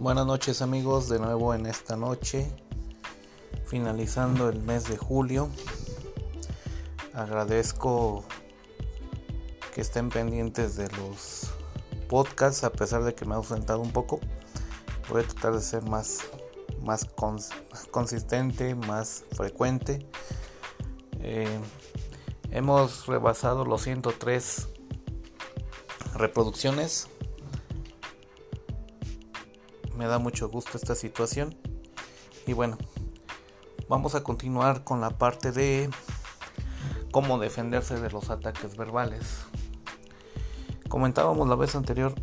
Buenas noches amigos, de nuevo en esta noche, finalizando el mes de julio. Agradezco que estén pendientes de los podcasts a pesar de que me he ausentado un poco. Voy a tratar de ser más, más consistente, más frecuente. Eh, hemos rebasado los 103 reproducciones me da mucho gusto esta situación. Y bueno, vamos a continuar con la parte de cómo defenderse de los ataques verbales. Comentábamos la vez anterior,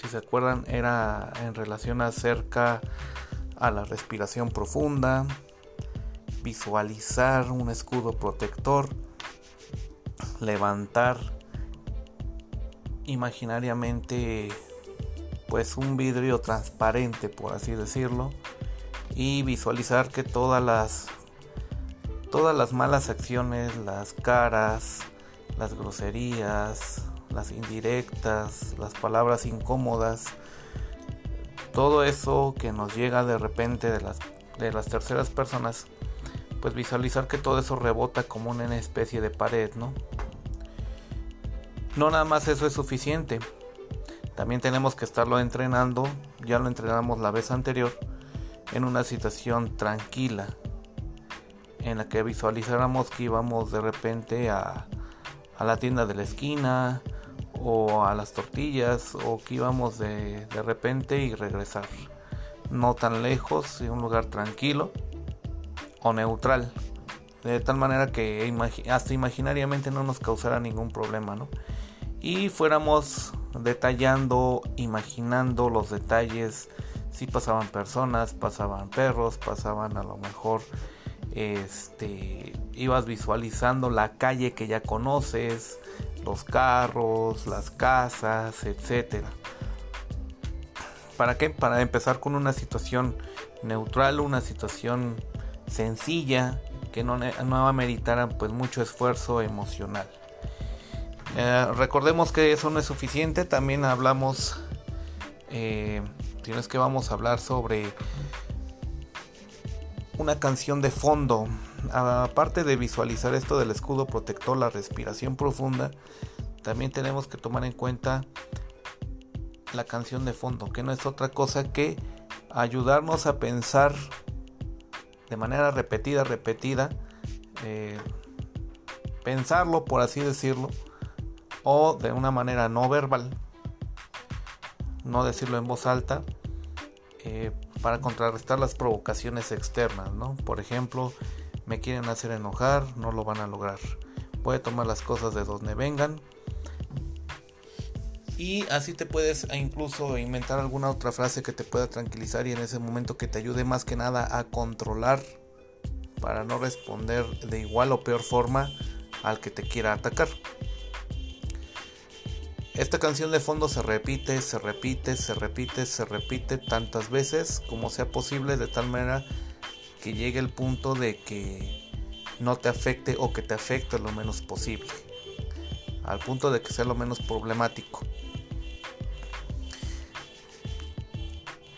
si se acuerdan, era en relación acerca a la respiración profunda, visualizar un escudo protector, levantar imaginariamente pues un vidrio transparente por así decirlo y visualizar que todas las todas las malas acciones, las caras, las groserías, las indirectas, las palabras incómodas, todo eso que nos llega de repente de las, de las terceras personas, pues visualizar que todo eso rebota como una especie de pared, ¿no? No nada más eso es suficiente. También tenemos que estarlo entrenando, ya lo entrenamos la vez anterior, en una situación tranquila, en la que visualizáramos que íbamos de repente a, la tienda de la esquina o a las tortillas o que íbamos de, de repente y regresar. No tan lejos, en un lugar tranquilo o neutral. De tal manera que hasta imaginariamente no nos causara ningún problema, ¿no? Y fuéramos detallando, imaginando los detalles, si pasaban personas, pasaban perros, pasaban a lo mejor este ibas visualizando la calle que ya conoces, los carros, las casas, etcétera. ¿Para qué? Para empezar con una situación neutral, una situación sencilla que no, no ameritara pues mucho esfuerzo emocional. Eh, recordemos que eso no es suficiente, también hablamos, eh, tienes que vamos a hablar sobre una canción de fondo. Aparte de visualizar esto del escudo protector, la respiración profunda, también tenemos que tomar en cuenta la canción de fondo, que no es otra cosa que ayudarnos a pensar de manera repetida, repetida, eh, pensarlo por así decirlo, o de una manera no verbal, no decirlo en voz alta, eh, para contrarrestar las provocaciones externas, ¿no? Por ejemplo, me quieren hacer enojar, no lo van a lograr. A tomar las cosas de donde vengan. Y así te puedes incluso inventar alguna otra frase que te pueda tranquilizar y en ese momento que te ayude más que nada a controlar para no responder de igual o peor forma al que te quiera atacar. Esta canción de fondo se repite, se repite, se repite, se repite tantas veces como sea posible de tal manera que llegue el punto de que no te afecte o que te afecte lo menos posible. Al punto de que sea lo menos problemático.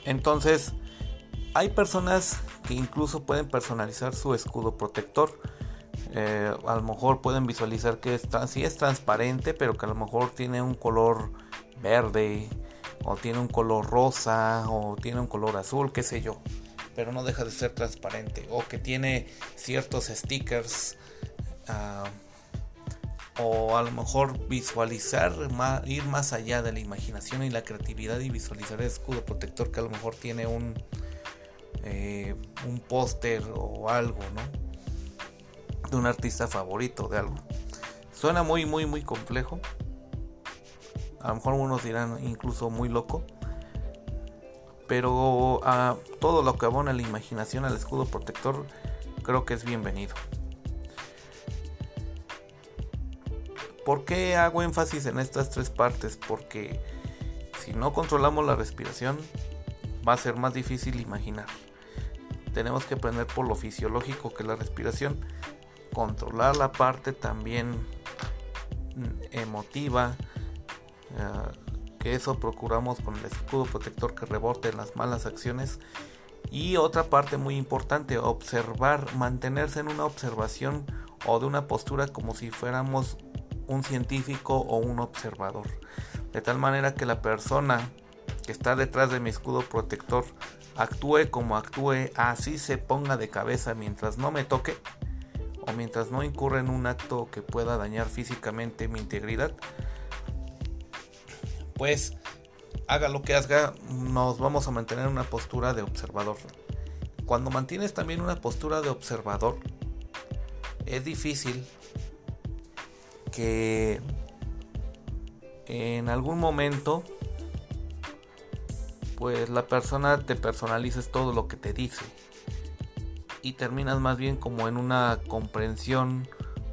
Entonces, hay personas que incluso pueden personalizar su escudo protector eh, a lo mejor pueden visualizar que está, sí es transparente, pero que a lo mejor tiene un color verde, o tiene un color rosa, o tiene un color azul, qué sé yo. Pero no deja de ser transparente, o que tiene ciertos stickers. Ah, o a lo mejor visualizar, ir más allá de la imaginación y la creatividad y visualizar el escudo protector que a lo mejor tiene un, eh, un póster o algo, ¿no? De un artista favorito de algo. Suena muy, muy, muy complejo. A lo mejor unos dirán incluso muy loco. Pero a todo lo que abona la imaginación al escudo protector creo que es bienvenido. ¿Por qué hago énfasis en estas tres partes? Porque si no controlamos la respiración va a ser más difícil imaginar. Tenemos que aprender por lo fisiológico que la respiración controlar la parte también mm, emotiva, eh, que eso procuramos con el escudo protector que rebote en las malas acciones. Y otra parte muy importante, observar, mantenerse en una observación o de una postura como si fuéramos un científico o un observador. De tal manera que la persona que está detrás de mi escudo protector actúe como actúe, así se ponga de cabeza mientras no me toque o mientras no incurra en un acto que pueda dañar físicamente mi integridad, pues haga lo que haga, nos vamos a mantener en una postura de observador. Cuando mantienes también una postura de observador, es difícil que en algún momento pues la persona te personalices todo lo que te dice y terminas más bien como en una comprensión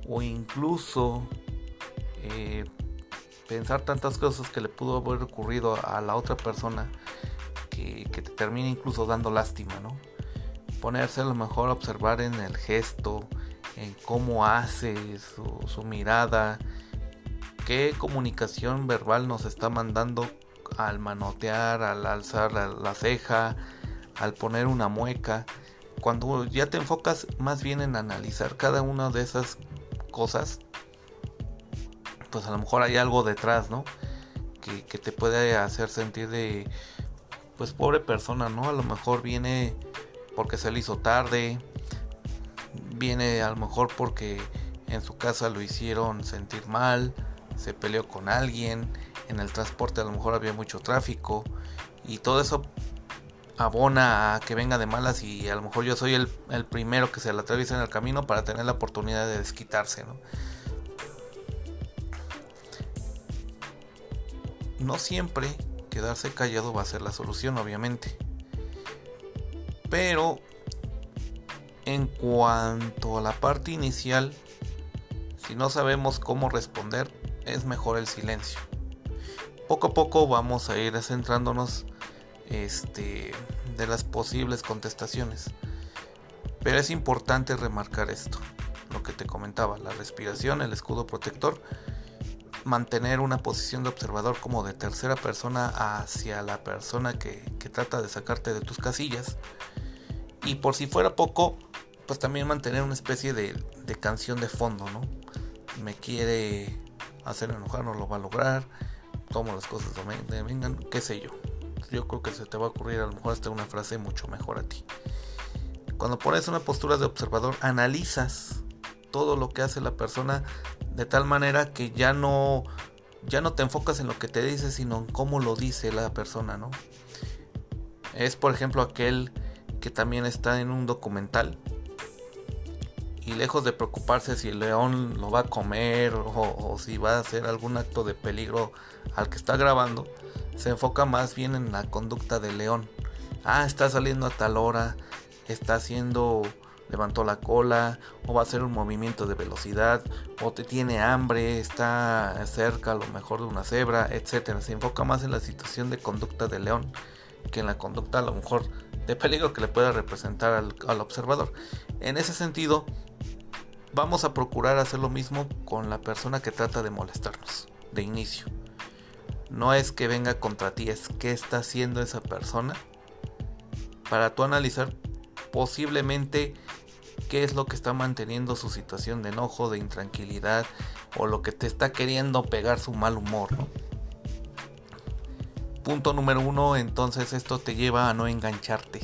o incluso eh, pensar tantas cosas que le pudo haber ocurrido a la otra persona que, te termina incluso dando lástima, ¿no? Ponerse a lo mejor a observar en el gesto, en cómo hace su, su mirada, qué comunicación verbal nos está mandando al manotear, al alzar la, ceja, al poner una mueca. Cuando ya te enfocas más bien en analizar cada una de esas cosas, pues a lo mejor hay algo detrás, ¿no? Que, te puede hacer sentir de, pues pobre persona, ¿no? A lo mejor viene porque se le hizo tarde, viene a lo mejor porque en su casa lo hicieron sentir mal, se peleó con alguien, en el transporte a lo mejor había mucho tráfico y todo eso abona a que venga de malas y a lo mejor yo soy el, primero que se le atraviesa en el camino para tener la oportunidad de desquitarse. ¿no? no siempre quedarse callado va a ser la solución, obviamente. Pero en cuanto a la parte inicial, si no sabemos cómo responder, es mejor el silencio poco a poco vamos a ir centrándonos este, de las posibles contestaciones. Pero es importante remarcar esto, lo que te comentaba, la respiración, el escudo protector, mantener una posición de observador como de tercera persona hacia la persona que, trata de sacarte de tus casillas. Y por si fuera poco, pues también mantener una especie de, canción de fondo, ¿no? Me quiere hacer enojar, no lo va a lograr tomo las cosas de vengan, qué sé yo. Yo creo que se te va a ocurrir a lo mejor hasta una frase mucho mejor a ti. Cuando pones una postura de observador, analizas todo lo que hace la persona de tal manera que ya no ya no te enfocas en lo que te dice, sino en cómo lo dice la persona, ¿no? Es por ejemplo aquel que también está en un documental y lejos de preocuparse si el león lo va a comer o, si va a hacer algún acto de peligro al que está grabando, se enfoca más bien en la conducta del león. Ah, está saliendo a tal hora, está haciendo, levantó la cola, o va a hacer un movimiento de velocidad, o te tiene hambre, está cerca a lo mejor de una cebra, etcétera. Se enfoca más en la situación de conducta del león que en la conducta a lo mejor de peligro que le pueda representar al, al observador. En ese sentido, vamos a procurar hacer lo mismo con la persona que trata de molestarnos de inicio. No es que venga contra ti, es qué está haciendo esa persona para tú analizar posiblemente qué es lo que está manteniendo su situación de enojo, de intranquilidad o lo que te está queriendo pegar su mal humor. Punto número uno, entonces esto te lleva a no engancharte.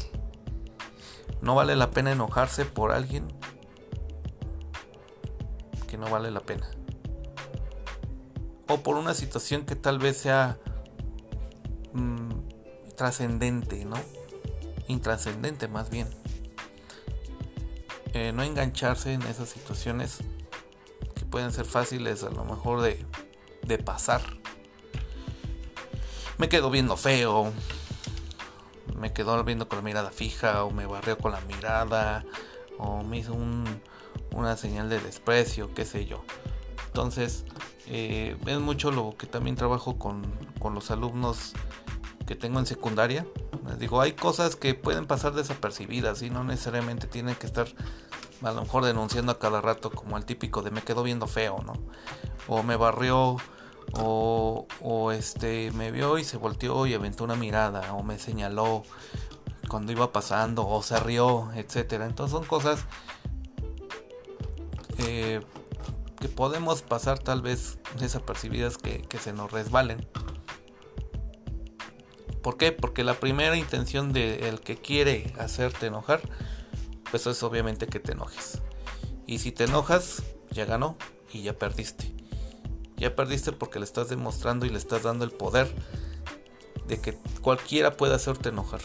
No vale la pena enojarse por alguien que no vale la pena. O por una situación que tal vez sea mm, trascendente, ¿no? Intrascendente más bien. Eh, no engancharse en esas situaciones que pueden ser fáciles a lo mejor de, de pasar. Me quedo viendo feo. Me quedo viendo con la mirada fija o me barreo con la mirada o me hizo un, una señal de desprecio, qué sé yo. Entonces, eh, es mucho lo que también trabajo con, con los alumnos que tengo en secundaria. Les digo, hay cosas que pueden pasar desapercibidas y no necesariamente tienen que estar a lo mejor denunciando a cada rato como el típico de me quedo viendo feo, ¿no? O me barrió O, o este me vio y se volteó y aventó una mirada o me señaló cuando iba pasando o se rió, etcétera. Entonces son cosas eh, podemos pasar tal vez desapercibidas que, que se nos resbalen. ¿Por qué? Porque la primera intención del que quiere hacerte enojar, pues es obviamente que te enojes. Y si te enojas, ya ganó y ya perdiste. Ya perdiste porque le estás demostrando y le estás dando el poder de que cualquiera puede hacerte enojar.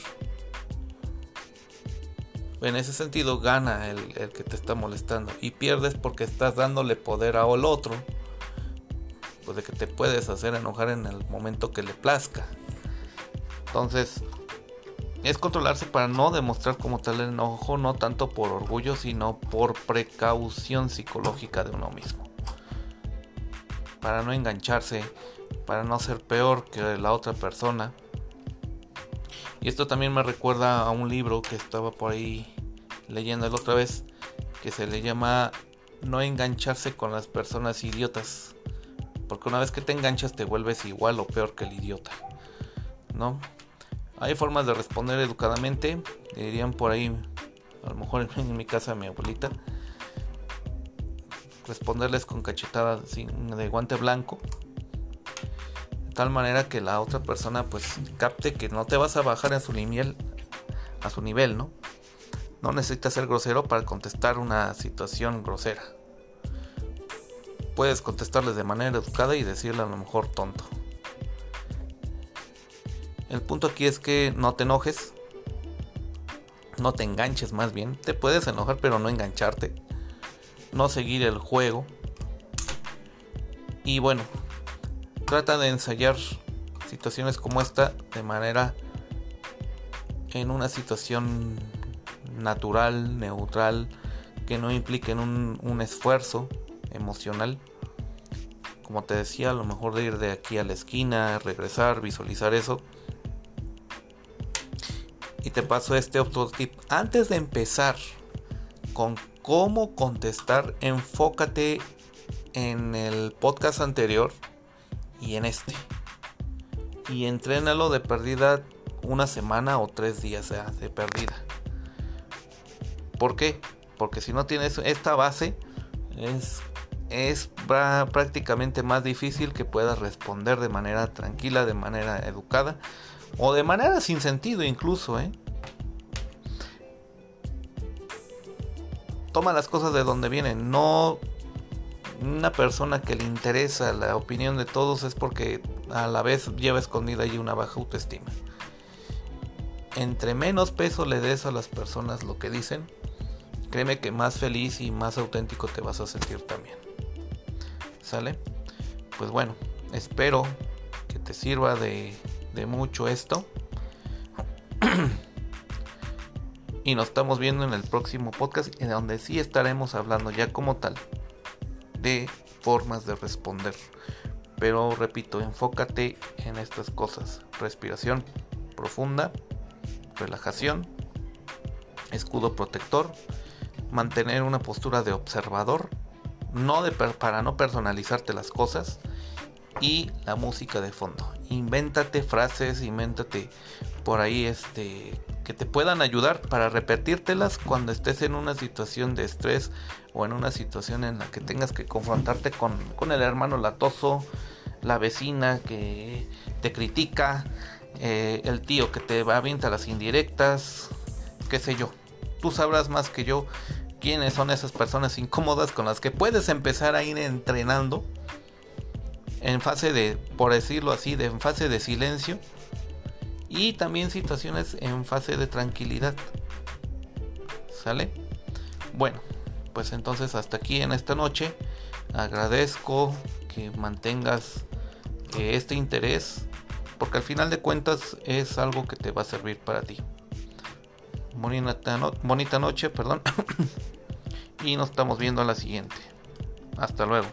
En ese sentido gana el, que te está molestando y pierdes porque estás dándole poder al otro, pues de que te puedes hacer enojar en el momento que le plazca. Entonces, es controlarse para no demostrar como tal el enojo, no tanto por orgullo, sino por precaución psicológica de uno mismo. Para no engancharse, para no ser peor que la otra persona y esto también me recuerda a un libro que estaba por ahí leyendo la otra vez, que se le llama No engancharse con las personas idiotas. Porque una vez que te enganchas te vuelves igual o peor que el idiota. ¿No? Hay formas de responder educadamente, dirían por ahí, a lo mejor en mi casa mi abuelita, responderles con cachetadas de guante blanco tal manera que la otra persona pues capte que no te vas a bajar a su nivel, a su nivel, ¿no? No necesitas ser grosero para contestar una situación grosera. Puedes contestarles de manera educada y decirle a lo mejor tonto. El punto aquí es que no te enojes, no te enganches más bien. Te puedes enojar pero no engancharte. No seguir el juego. Y bueno, trata de ensayar situaciones como esta de manera en una situación natural, neutral, que no implique un, un esfuerzo emocional. Como te decía, a lo mejor de ir de aquí a la esquina, regresar, visualizar eso. Y te paso este otro tip. Antes de empezar con cómo contestar, enfócate en el podcast anterior y en este. Y entrénalo de perdida una semana o tres días de perdida. ¿Por qué? Porque si no tienes esta base, es, es prácticamente más difícil que puedas responder de manera tranquila, de manera educada o de manera sin sentido incluso. ¿eh? Toma las cosas de donde vienen, no una persona que le interesa la opinión de todos es porque a la vez lleva escondida ahí una baja autoestima. Entre menos peso le des a las personas lo que dicen, créeme que más feliz y más auténtico te vas a sentir también. ¿Sale? Pues bueno, espero que te sirva de, de mucho esto. y nos estamos viendo en el próximo podcast en donde sí estaremos hablando ya como tal de formas de responder. Pero repito, enfócate en estas cosas. Respiración profunda, relajación, escudo protector, mantener una postura de observador, no de para no personalizarte las cosas y la música de fondo. Invéntate frases, invéntate por ahí este que te puedan ayudar para repetírtelas cuando estés en una situación de estrés o en una situación en la que tengas que confrontarte con, el hermano latoso, la vecina que te critica, eh, el tío que te va a avienta las indirectas, qué sé yo. Tú sabrás más que yo quiénes son esas personas incómodas con las que puedes empezar a ir entrenando en fase de, por decirlo así, de en fase de silencio y también situaciones en fase de tranquilidad. ¿Sale? Bueno, pues entonces hasta aquí en esta noche. Agradezco que mantengas eh, este interés porque al final de cuentas es algo que te va a servir para ti. Bonita, bonita noche, perdón. y nos estamos viendo a la siguiente. Hasta luego.